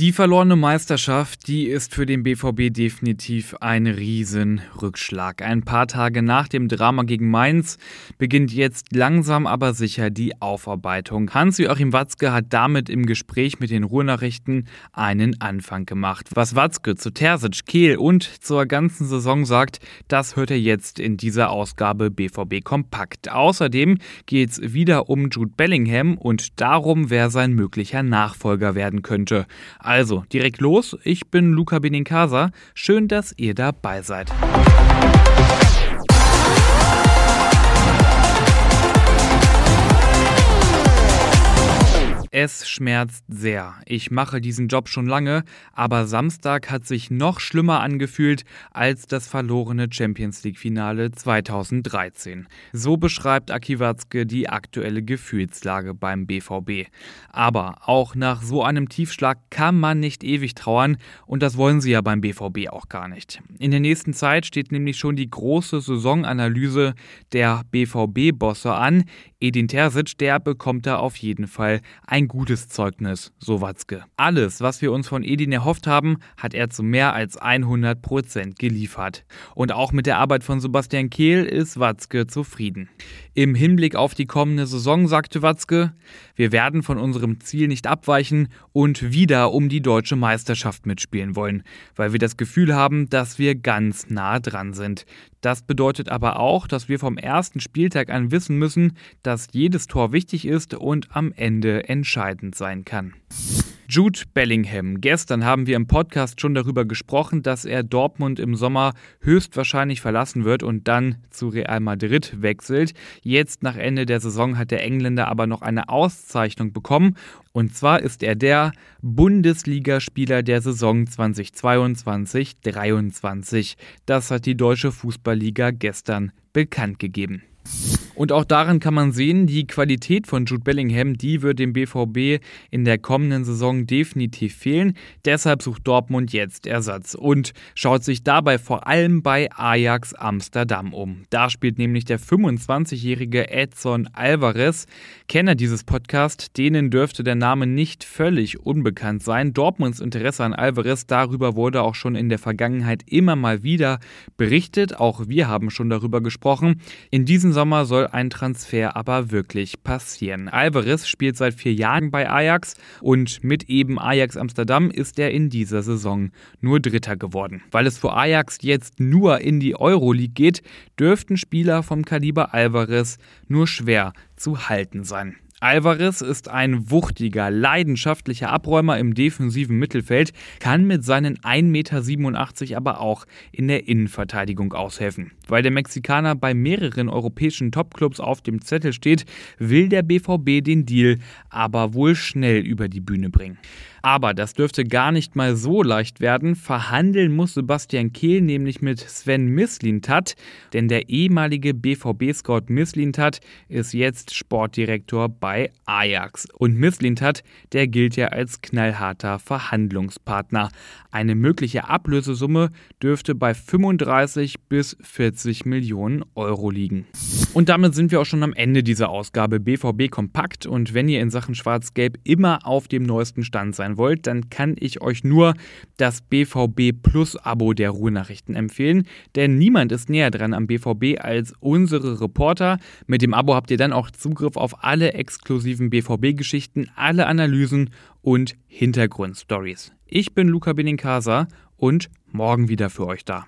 Die verlorene Meisterschaft, die ist für den BVB definitiv ein Riesenrückschlag. Ein paar Tage nach dem Drama gegen Mainz beginnt jetzt langsam aber sicher die Aufarbeitung. Hans-Joachim Watzke hat damit im Gespräch mit den Ruhrnachrichten einen Anfang gemacht. Was Watzke zu Terzic, Kehl und zur ganzen Saison sagt, das hört er jetzt in dieser Ausgabe BVB Kompakt. Außerdem geht es wieder um Jude Bellingham und darum, wer sein möglicher Nachfolger werden könnte. Also, direkt los. Ich bin Luca Benincasa. Schön, dass ihr dabei seid. Es schmerzt sehr. Ich mache diesen Job schon lange, aber Samstag hat sich noch schlimmer angefühlt als das verlorene Champions League-Finale 2013. So beschreibt Aki Watzke die aktuelle Gefühlslage beim BVB. Aber auch nach so einem Tiefschlag kann man nicht ewig trauern und das wollen sie ja beim BVB auch gar nicht. In der nächsten Zeit steht nämlich schon die große Saisonanalyse der BVB-Bosse an. Edin Terzic, der bekommt da auf jeden Fall ein gutes Zeugnis, so Watzke. Alles, was wir uns von Edin erhofft haben, hat er zu mehr als 100 Prozent geliefert. Und auch mit der Arbeit von Sebastian Kehl ist Watzke zufrieden. Im Hinblick auf die kommende Saison sagte Watzke, wir werden von unserem Ziel nicht abweichen und wieder um die deutsche Meisterschaft mitspielen wollen, weil wir das Gefühl haben, dass wir ganz nah dran sind. Das bedeutet aber auch, dass wir vom ersten Spieltag an wissen müssen, dass jedes Tor wichtig ist und am Ende entscheidend sein kann. Jude Bellingham. Gestern haben wir im Podcast schon darüber gesprochen, dass er Dortmund im Sommer höchstwahrscheinlich verlassen wird und dann zu Real Madrid wechselt. Jetzt nach Ende der Saison hat der Engländer aber noch eine Auszeichnung bekommen. Und zwar ist er der Bundesligaspieler der Saison 2022-23. Das hat die Deutsche Fußballliga gestern bekannt gegeben. Und auch daran kann man sehen, die Qualität von Jude Bellingham, die wird dem BVB in der kommenden Saison definitiv fehlen. Deshalb sucht Dortmund jetzt Ersatz und schaut sich dabei vor allem bei Ajax Amsterdam um. Da spielt nämlich der 25-jährige Edson Alvarez. Kenner dieses Podcasts, denen dürfte der Name nicht völlig unbekannt sein. Dortmunds Interesse an Alvarez, darüber wurde auch schon in der Vergangenheit immer mal wieder berichtet. Auch wir haben schon darüber gesprochen. In diesem Sommer soll ein Transfer aber wirklich passieren. Alvarez spielt seit vier Jahren bei Ajax und mit eben Ajax Amsterdam ist er in dieser Saison nur Dritter geworden. Weil es für Ajax jetzt nur in die Euroleague geht, dürften Spieler vom Kaliber Alvarez nur schwer zu halten sein. Alvarez ist ein wuchtiger, leidenschaftlicher Abräumer im defensiven Mittelfeld, kann mit seinen 1,87 Meter aber auch in der Innenverteidigung aushelfen. Weil der Mexikaner bei mehreren europäischen Topclubs auf dem Zettel steht, will der BVB den Deal aber wohl schnell über die Bühne bringen. Aber das dürfte gar nicht mal so leicht werden. Verhandeln muss Sebastian Kehl nämlich mit Sven Mislintat, denn der ehemalige BVB-Scout Mislintat ist jetzt Sportdirektor bei Ajax. Und Mislintat, der gilt ja als knallharter Verhandlungspartner. Eine mögliche Ablösesumme dürfte bei 35 bis 40 Millionen Euro liegen. Und damit sind wir auch schon am Ende dieser Ausgabe BVB Kompakt. Und wenn ihr in Sachen Schwarz-Gelb immer auf dem neuesten Stand sein wollt, dann kann ich euch nur das BVB Plus Abo der Ruhrnachrichten empfehlen. Denn niemand ist näher dran am BVB als unsere Reporter. Mit dem Abo habt ihr dann auch Zugriff auf alle exklusiven BVB-Geschichten, alle Analysen und Hintergrundstories. Ich bin Luca Benincasa und morgen wieder für euch da.